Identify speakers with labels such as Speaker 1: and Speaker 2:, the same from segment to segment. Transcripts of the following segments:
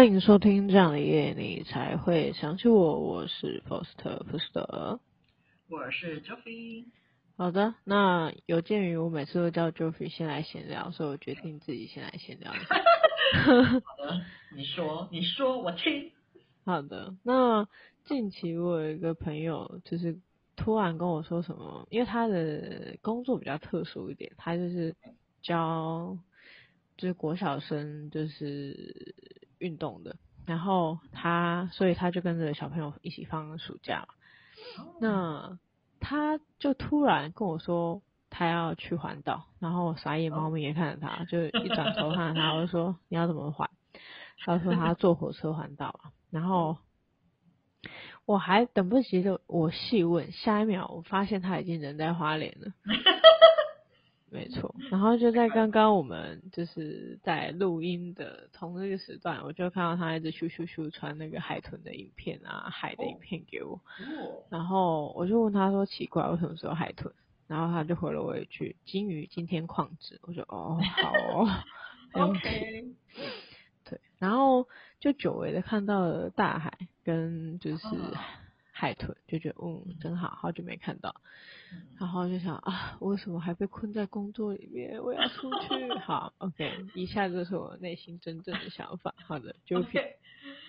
Speaker 1: 欢迎收听这样的夜，你才会想起我。我是 Foster Foster，
Speaker 2: 我是 Joffy。
Speaker 1: 好的，那有鉴于我每次都叫 Joffy 先来闲聊，所以我决定自己先来闲聊。
Speaker 2: 好的，你说，你说，我听。
Speaker 1: 好的，那近期我有一个朋友，就是突然跟我说什么，因为他的工作比较特殊一点，他就是教就是国小生就是运动的，然后他所以他就跟着小朋友一起放暑假嘛，那他就突然跟我说他要去环岛，然后我傻眼猫咪也看着他，就一转头看着他，我就说你要怎么环？他说他坐火车环岛。然后我还等不及的，我细问，下一秒我发现他已经人在花莲了。没错，然后就在刚刚我们就是在录音的同一个时段，我就看到他一直咻咻咻传那个海豚的影片啊，海的影片给我。然后我就问他说：“奇怪，为什么是有海豚？”然后他就回了我一句：“金鱼今天旷职。”我说：“哦，好哦。
Speaker 2: ”OK。
Speaker 1: 对，然后就久违的看到了大海跟就是海豚，就觉得嗯真好，好久没看到，然后就想啊，为什么还被困在工作里面？我要出去。好，OK，以下就是我内心真正的想法。好的，就
Speaker 2: OK，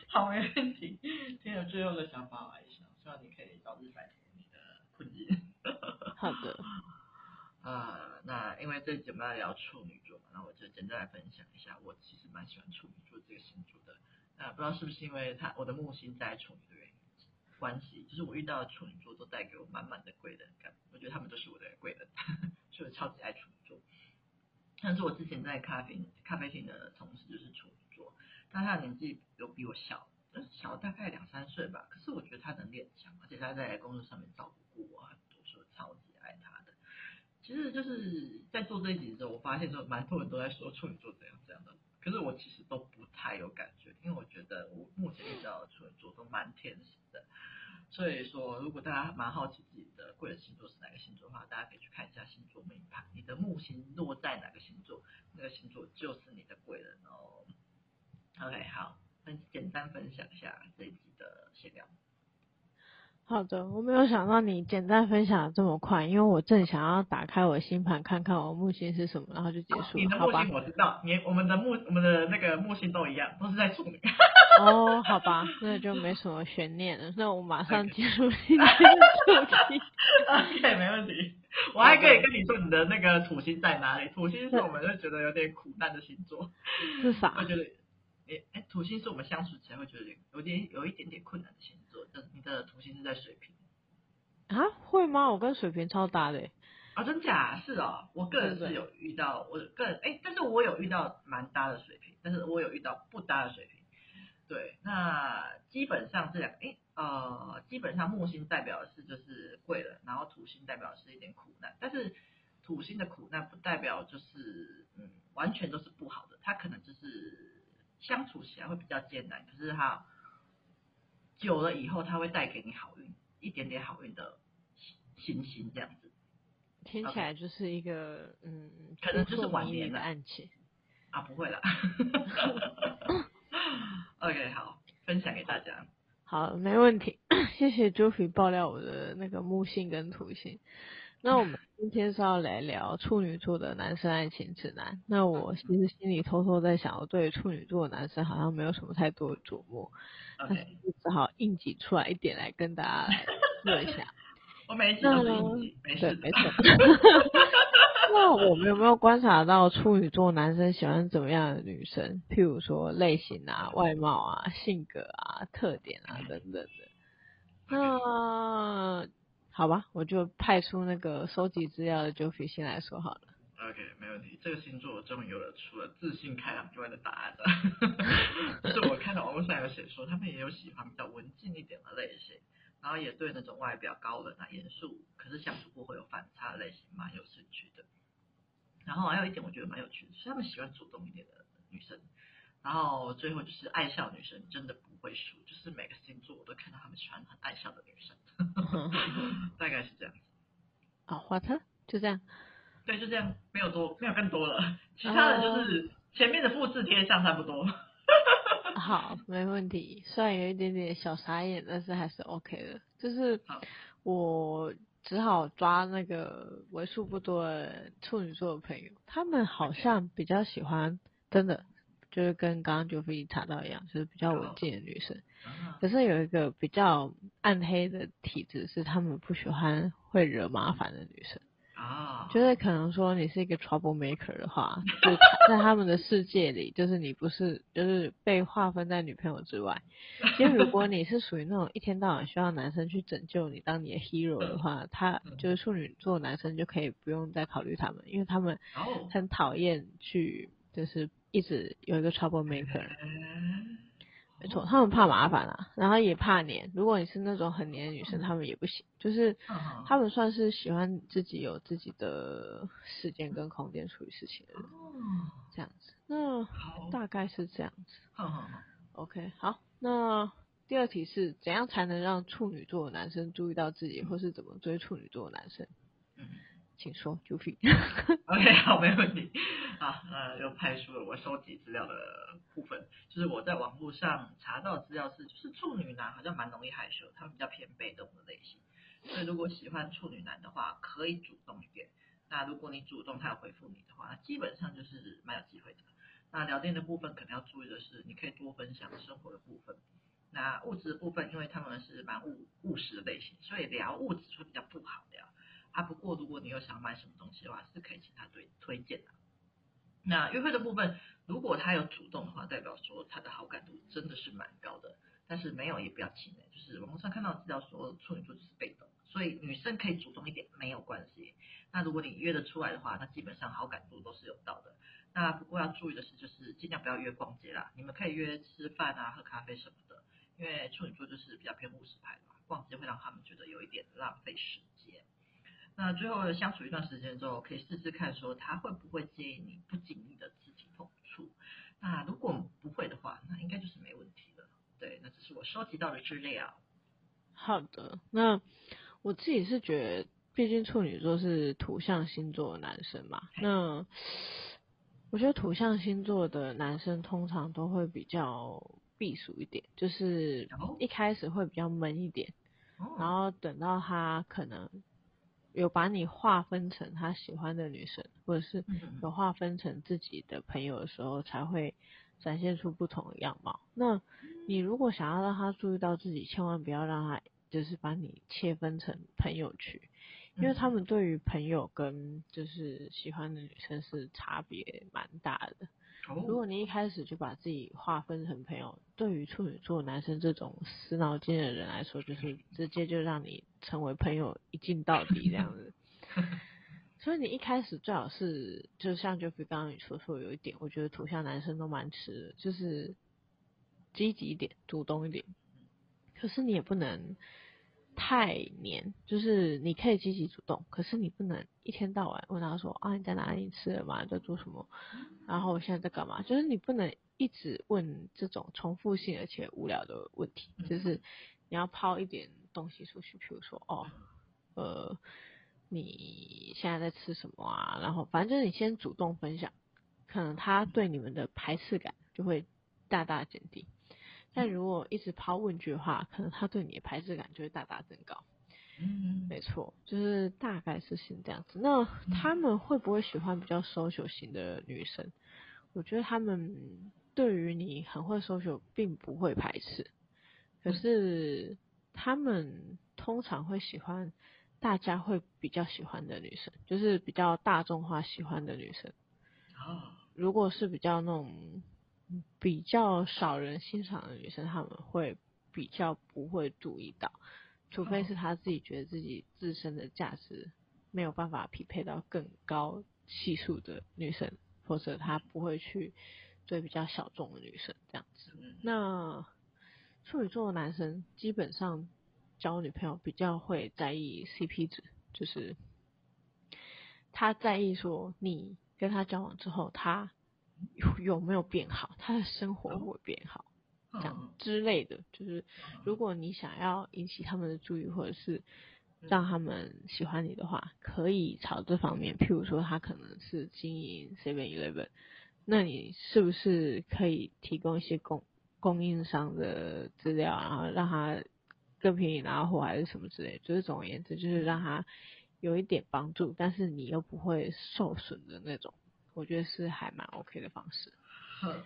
Speaker 2: 好，没问题。听了最后的想法来想，希望你可以早日摆脱你的困境。
Speaker 1: 好的。
Speaker 2: 啊、呃，那因为这节目要聊处女座嘛，那我就简单来分享一下，我其实蛮喜欢处女座这个星座的。那不知道是不是因为他我的木星在处女的原因关系，就是我遇到的处女座都带给我满满的贵人感，我觉得他们都是我的贵人，所以我超级爱处女座。但是我之前在咖啡咖啡厅的同事就是处女座，但他的年纪有比我小，小大概两三岁吧，可是我觉得他能力很强，而且他在工作上面照顾过我很多，所以我超级爱他的。其实就是在做这一集的时候，我发现说蛮多人都在说处女座怎样怎样的，可是我其实都不太有感觉，因为我觉得我目前遇到的处女座都蛮天使的。所以说，如果大家蛮好奇自己的贵人星座是哪个星座的话，大家可以去看一下星座命盘，你的木星落在哪个星座，那个星座就是你的贵人哦。OK，好，那简单分享一下这一集的闲聊。
Speaker 1: 好的，我没有想到你简单分享的这么快，因为我正想要打开我的星盘看看我木星是什么，然后就结束了。
Speaker 2: 你的木星我知道，你我们的木我们的那个木星都一样，都是在处女。
Speaker 1: 哦，好吧，那就没什么悬念了，那我马上进入今天的主题。
Speaker 2: OK，没问题。我还可以跟你说你的那个土星在哪里？土星是我们就觉得有点苦难的星座。
Speaker 1: 是啥？
Speaker 2: 我觉得。哎哎，土星是我们相处起来会觉得有点有一点点困难的星座。就你的土星是在水瓶
Speaker 1: 啊？会吗？我跟水瓶超搭的。
Speaker 2: 啊，真假？是哦，我个人是有遇到，我个人哎，但是我有遇到蛮搭的水瓶，但是我有遇到不搭的水瓶。对，那基本上这两个，哎呃，基本上木星代表的是就是贵人，然后土星代表的是一点苦难。但是土星的苦难不代表就是嗯完全都是不好的，它可能就是。相处起来会比较艰难，可是他久了以后，他会带给你好运，一点点好运的信心这样子。
Speaker 1: 听起来就是一个嗯，
Speaker 2: 可能就是晚年的
Speaker 1: 暗器
Speaker 2: 啊，不会啦。OK，好，分享给大家。
Speaker 1: 好，没问题，谢谢 Joffy 爆料我的那个木星跟土星。那我们今天是要来聊处女座的男生爱情指南。那我其实心里偷偷在想，我对处女座的男生好像没有什么太多的琢磨.但是只好硬挤出来一点来跟大家来说一下。
Speaker 2: 我每一集都是硬，没事，
Speaker 1: 没错。那我们有没有观察到处女座男生喜欢怎么样的女生？譬如说类型啊、外貌啊、性格啊、特点啊等等的。那好吧，我就派出那个收集资料的 Joffy 先来说好了。
Speaker 2: OK，没问题。这个星座我终于有了除了自信开朗之外的答案了。就是我看到网络上有写说，他们也有喜欢比较文静一点的类型，然后也对那种外表高冷啊、严肃，可是相处过会有反差的类型蛮有兴趣的。然后还有一点我觉得蛮有趣的，是他们喜欢主动一点的女生。然后最后就是爱笑女生真的不会输，就是每个星座我都看到他们喜欢很爱笑的女生，大概是这样子。
Speaker 1: 啊，花特就这样，
Speaker 2: 对，就这样，没有多，没有更多了。其他的就是前面的复制贴上差不多。
Speaker 1: 好，没问题。虽然有一点点小傻眼，但是还是 OK 的。就是我只好抓那个为数不多的处女座的朋友，他们好像比较喜欢，真的就是跟刚刚 Jofie 查到一样，就是比较文静的女生。可是有一个比较暗黑的体质，是他们不喜欢会惹麻烦的女生。啊，就是可能说你是一个 trouble maker 的话，就在他们的世界里，就是你不是，就是被划分在女朋友之外。因为如果你是属于那种一天到晚需要男生去拯救你，当你的 hero 的话，他就是处女座男生就可以不用再考虑他们，因为他们很讨厌去，就是一直有一个 trouble maker。没错，他们怕麻烦啊，然后也怕黏。如果你是那种很黏的女生，他们也不行。就是他们算是喜欢自己有自己的时间跟空间处理事情的人，这样子。那大概是这样子。OK，好。那第二题是怎样才能让处女座的男生注意到自己，或是怎么追处女座的男生？请说，Jofie。
Speaker 2: OK，好，没问题。啊，呃又派出了我收集资料的部分。就是我在网络上查到资料是，就是处女男好像蛮容易害羞，他们比较偏被动的类型。所以如果喜欢处女男的话，可以主动一点。那如果你主动，他要回复你的话，基本上就是蛮有机会的。那聊天的部分可能要注意的是，你可以多分享生活的部分。那物质的部分，因为他们是蛮务务实的类型，所以聊物质会比较不好聊。啊，不过如果你有想买什么东西的话，是可以请他推推荐的。那约会的部分，如果他有主动的话，代表说他的好感度真的是蛮高的。但是没有也不要气馁，就是网络上看到资料说处女座就是被动，所以女生可以主动一点没有关系。那如果你约得出来的话，那基本上好感度都是有到的。那不过要注意的是，就是尽量不要约逛街啦，你们可以约吃饭啊、喝咖啡什么的，因为处女座就是比较偏务实派嘛，逛街会让他们觉得有一点浪费时间。那最后相处一段时间之后，可以试试看说他会不会介意你不经意的肢体碰触。那如果不会的话，那应该就是没问题了。对，那这是我收集到的资料。
Speaker 1: 好的，那我自己是觉得，毕竟处女座是土象星座的男生嘛，那我觉得土象星座的男生通常都会比较避暑一点，就是一开始会比较闷一点，然后等到他可能。有把你划分成他喜欢的女生，或者是有划分成自己的朋友的时候，才会展现出不同的样貌。那你如果想要让他注意到自己，千万不要让他就是把你切分成朋友区，因为他们对于朋友跟就是喜欢的女生是差别蛮大的。如果你一开始就把自己划分成朋友，对于处女座男生这种死脑筋的人来说，就是直接就让你成为朋友一镜到底这样子。所以你一开始最好是，就像 Jofie 刚刚你说说有一点，我觉得土象男生都蛮吃的，就是积极一点，主动一点。可是你也不能。太黏，就是你可以积极主动，可是你不能一天到晚问他说啊，你在哪里吃了吗？在做什么？然后我现在在干嘛？就是你不能一直问这种重复性而且无聊的问题，就是你要抛一点东西出去，比如说哦，呃，你现在在吃什么啊？然后反正就是你先主动分享，可能他对你们的排斥感就会大大减低。但如果一直抛问句的话，可能他对你的排斥感就会大大增高。嗯，没错，就是大概是先这样子。那他们会不会喜欢比较 social 型的女生？我觉得他们对于你很会 social 并不会排斥，可是他们通常会喜欢大家会比较喜欢的女生，就是比较大众化喜欢的女生。如果是比较那种。比较少人欣赏的女生，她们会比较不会注意到，除非是她自己觉得自己自身的价值没有办法匹配到更高系数的女生，或者她不会去追比较小众的女生这样子。那处女座的男生基本上交女朋友比较会在意 CP 值，就是他在意说你跟他交往之后他。有有没有变好？他的生活会变好？这样之类的，就是如果你想要引起他们的注意，或者是让他们喜欢你的话，可以朝这方面。譬如说，他可能是经营 Seven Eleven，那你是不是可以提供一些供供应商的资料，然后让他更便宜拿货还是什么之类，就是总而言之，就是让他有一点帮助，但是你又不会受损的那种，我觉得是还蛮 OK 的方式。
Speaker 2: 呵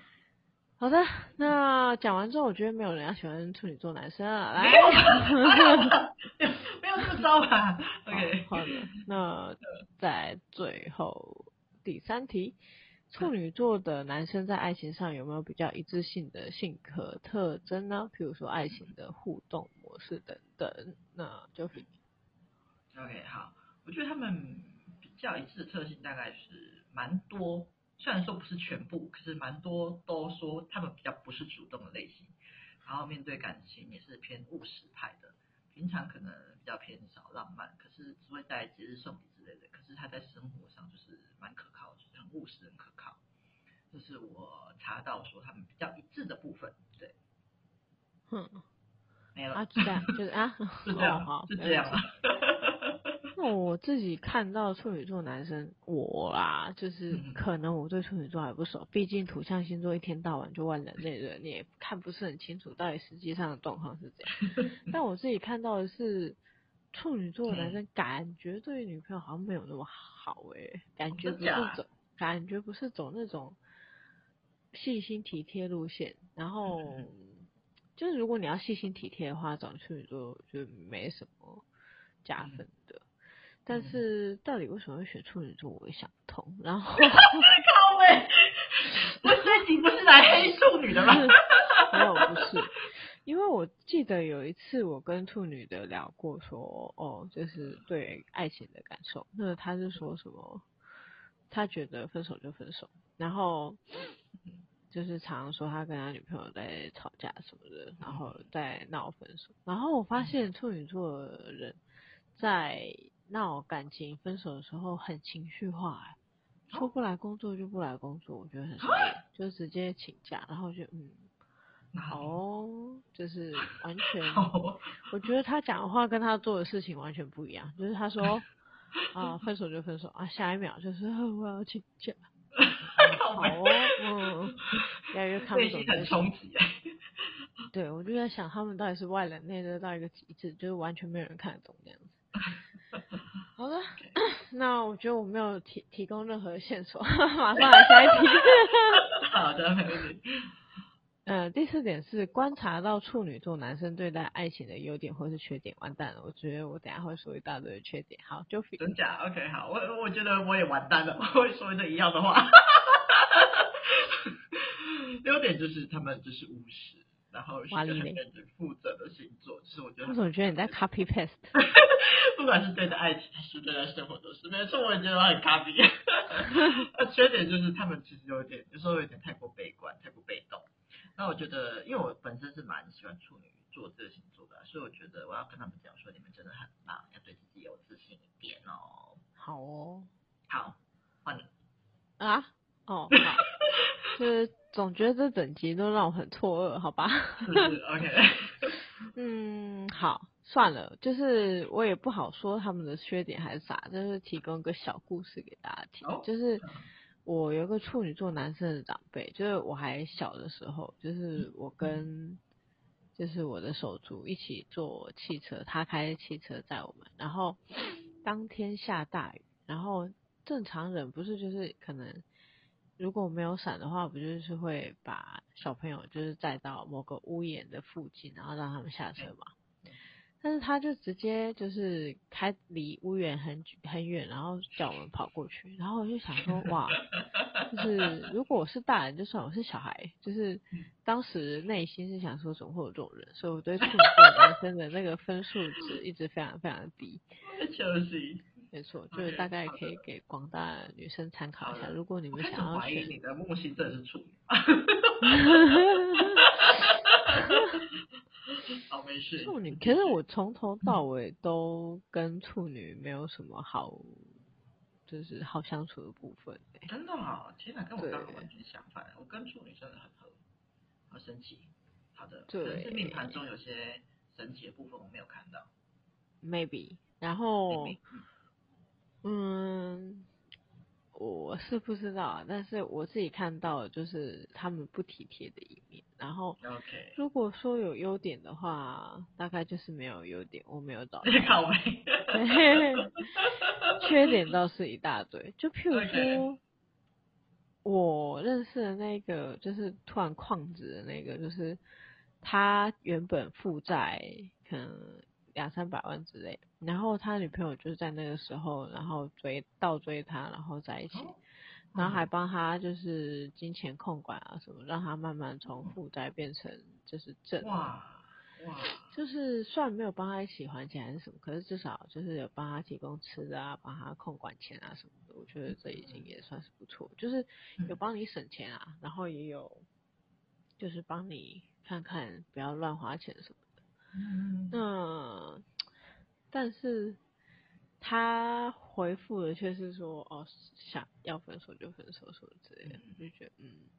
Speaker 1: 好的，那讲完之后，我觉得没有人要喜欢处女座男生啊，来，
Speaker 2: 没有，没有这么糟吧？OK，
Speaker 1: 好，好的，那在最后第三题，处女座的男生在爱情上有没有比较一致性的性格特征呢？譬如说爱情的互动模式等等，那就
Speaker 2: OK，好，我觉得他们比较一致的特性大概是蛮多。虽然说不是全部，可是蛮多都说他们比较不是主动的类型，然后面对感情也是偏务实派的。平常可能比较偏少浪漫，可是只会在节日送礼之类的。可是他在生活上就是蛮可靠，就是很务实、很可靠。这是我查到说他们比较一致的部分。对，
Speaker 1: 嗯，
Speaker 2: 没了。
Speaker 1: 啊，这样就是啊，
Speaker 2: 是
Speaker 1: 这样，
Speaker 2: 是这样。
Speaker 1: 我自己看到处女座男生，我啊，就是可能我对处女座还不熟，毕竟土象星座一天到晚就万人类人，你也看不是很清楚到底实际上的状况是怎样。但我自己看到的是，处女座的男生感觉对女朋友好像没有那么好诶、欸，感觉不是走，感觉不是走那种细心体贴路线。然后就是如果你要细心体贴的话，找处女座就没什么加分的。但是到底为什么会选处女座，我也想不通。然
Speaker 2: 后，我这集不是来黑处女的吗？
Speaker 1: 没有，不是，因为我记得有一次我跟处女的聊过说，说哦，就是对爱情的感受。那他是说什么？他觉得分手就分手，然后 就是常常说他跟他女朋友在吵架什么的，然后在闹分手。然后我发现处女座的人在。闹感情分手的时候很情绪化，哎，说不来工作就不来工作，我觉得很就直接请假，然后就嗯，好哦，就是完全，我觉得他讲的话跟他做的事情完全不一样，就是他说 啊分手就分手啊，下一秒就是我要请假，好哦，嗯，越来越看不懂，
Speaker 2: 很冲击，
Speaker 1: 对，我就在想他们到底是外冷内热到一个极致，就是完全没有人看得懂这样子。好的.那我觉得我没有提提供任何线索，马上来下一题。
Speaker 2: 好的，没问题。
Speaker 1: 呃，第四点是观察到处女座男生对待爱情的优点或是缺点，完蛋了。我觉得我等下会说一大堆缺点。好，就
Speaker 2: 真假？OK，好，我我觉得我也完蛋了，我会说一样的话。优点就是他们就是务实。然后是很认真负责的星座，就是我觉得。
Speaker 1: 我总觉得你在 copy paste，
Speaker 2: 不管是对待爱情还是对待生活都是，没错，我也觉得我很 copy。那 缺点就是他们其实有点，有时候有点太过悲观，太过被动。那我觉得，因为我本身是蛮喜欢处女座这个星座的，所以我觉得我要跟他们讲说，你们真的很棒，要对自己有自信一点哦。
Speaker 1: 好哦，
Speaker 2: 好，换你
Speaker 1: 啊，哦，好，就是。总觉得这整集都让我很错愕，好吧？
Speaker 2: 是是，OK。
Speaker 1: 嗯，好，算了，就是我也不好说他们的缺点还是啥，就是提供个小故事给大家听。Oh. 就是我有一个处女座男生的长辈，就是我还小的时候，就是我跟就是我的手足一起坐汽车，他开汽车载我们，然后当天下大雨，然后正常人不是就是可能。如果没有伞的话，不就是会把小朋友就是载到某个屋檐的附近，然后让他们下车嘛？但是他就直接就是开离屋檐很很远，然后叫我们跑过去。然后我就想说，哇，就是如果我是大人，就算我是小孩，就是当时内心是想说，怎么会有这种人？所以我对处女座男生的那个分数值一直非常非常的低。没错，就是大概可以给广大女生参考一下。如果你们想要选，
Speaker 2: 你的木星真的是处女。好，没事。
Speaker 1: 处女，可是我从头到尾都跟处女没有什么好，就是好相处的部分。
Speaker 2: 真的啊？天哪，跟我刚刚完全相反。我跟处女真的很合，好神奇。好的，对，是命盘中有些神奇的部分我没有看到。
Speaker 1: Maybe，然后。嗯，我是不知道，但是我自己看到的就是他们不体贴的一面，然
Speaker 2: 后
Speaker 1: 如果说有优点的话，大概就是没有优点，我没有找到。缺点倒是一大堆，就譬如说.我认识的那个，就是突然旷职的那个，就是他原本负债可能两三百万之类，然后他女朋友就是在那个时候，然后追倒追他，然后在一起。哦然后还帮他就是金钱控管啊什么，让他慢慢从负债变成就是正。
Speaker 2: 哇哇！
Speaker 1: 就是虽然没有帮他一起还钱还是什么，可是至少就是有帮他提供吃的啊，帮他控管钱啊什么的。我觉得这已经也算是不错，就是有帮你省钱啊，然后也有就是帮你看看不要乱花钱什么的。嗯。那但是。他回复的却是说，哦，想要分手就分手，什么之类的，就觉得嗯，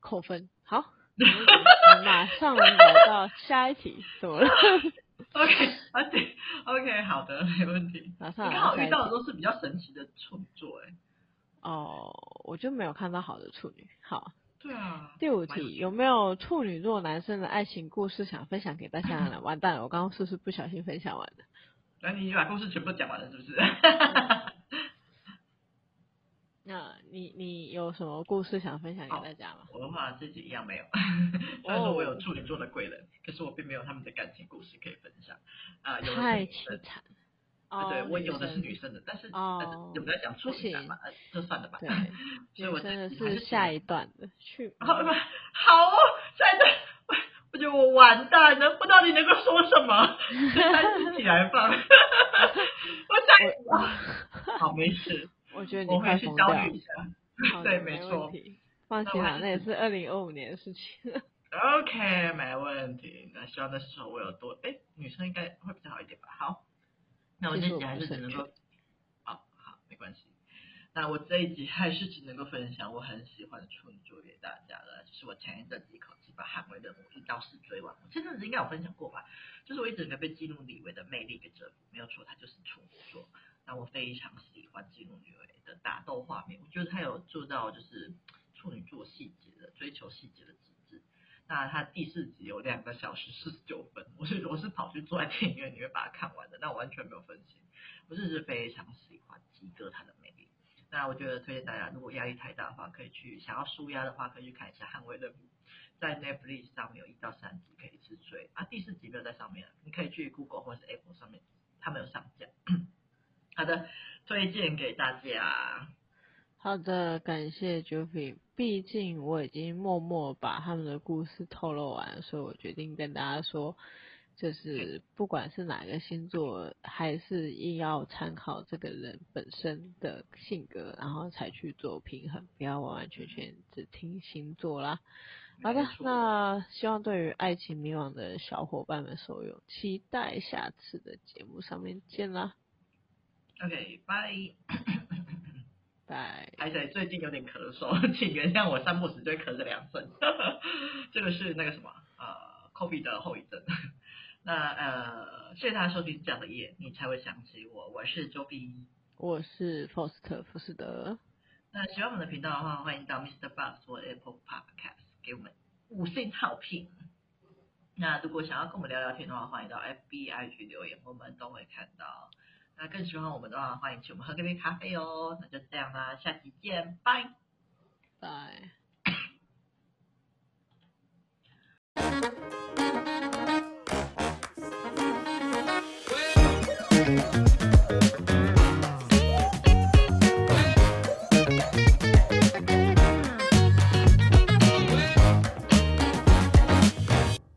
Speaker 1: 扣分。好，马上来到下一题，怎么了？
Speaker 2: OK，OK，OK，好的，没问题。马上。你刚好遇到的都是比较神奇的处女座，哎。
Speaker 1: 哦，我就没有看到好的处女。好。
Speaker 2: 对啊。
Speaker 1: 第五题，有没有处女座男生的爱情故事想分享给大家呢？完蛋了，我刚刚是不是不小心分享完了？
Speaker 2: 那你把故事全部讲完了是不是？
Speaker 1: 那你你有什么故事想分享给大家吗？
Speaker 2: 我的话自己一样没有，虽然说我有处女座的贵人，可是我并没有他们的感情故事可以分享。啊、呃，有的是女生。太哦，对，我有的是女生的，但是哦，有没有讲处女男嘛？就算了吧。
Speaker 1: 对，所以我真的是下一段的去。
Speaker 2: 好，好哦，下一段。我觉得我完蛋了，不知道你能够说什么，单起来放。我再，好，没事。
Speaker 1: 我觉得你快疯掉了。我回去焦虑一
Speaker 2: 下。对，没错。
Speaker 1: 放心啦，那也是二零二五年的事情。
Speaker 2: OK，没问题。那希望那时候我有多，哎，女生应该会比较好一点吧。好，那我这集还是只能够，好好，没关系。那我这一集还是只能够分享我很喜欢的处女座给大家了，就是我前一阵子一口气把捍卫任务一到死追完。我前阵子应该有分享过吧？就是我一直没被基努李维的魅力给折服，没有错，他就是处女座。那我非常喜欢基努李维的打斗画面，我觉得他有做到就是处女座细节的追求细节的极致。那他第四集有两个小时四十九分，我是我是跑去坐在电影院里面把它看完的，那我完全没有分心，我是是非常喜欢基哥他的魅力。那我觉得推荐大家，如果压力太大的话，可以去想要舒压的话，可以去看一下《捍卫任务》，在 Netflix 上面有一到三集可以一次追啊，第四集没有在上面，你可以去 Google 或是 Apple 上面，他们有上架。好的，推荐给大家。
Speaker 1: 好的，感谢 Jofie，毕竟我已经默默把他们的故事透露完，所以我决定跟大家说。就是不管是哪个星座，还是硬要参考这个人本身的性格，然后才去做平衡，不要完完全全只听星座啦。好的，那希望对于爱情迷惘的小伙伴们受用，期待下次的节目上面见啦。
Speaker 2: OK，拜
Speaker 1: 拜。
Speaker 2: 而且最近有点咳嗽，请原谅我三不时就会咳个两声。这个是那个什么呃，COVID 的后遗症。那呃，谢谢大家收听这样的夜，你才会想起我。我是周 B，
Speaker 1: 我是 Faust 福斯德。
Speaker 2: 那喜欢我们的频道的话，欢迎到 Mr. Box 或 Apple Podcast 给我们五星好评。那如果想要跟我们聊聊天的话，欢迎到 FB IG 留言，我们都会看到。那更喜欢我们的话欢迎请我们喝这杯咖啡哦。那就这样啦下期见拜。拜。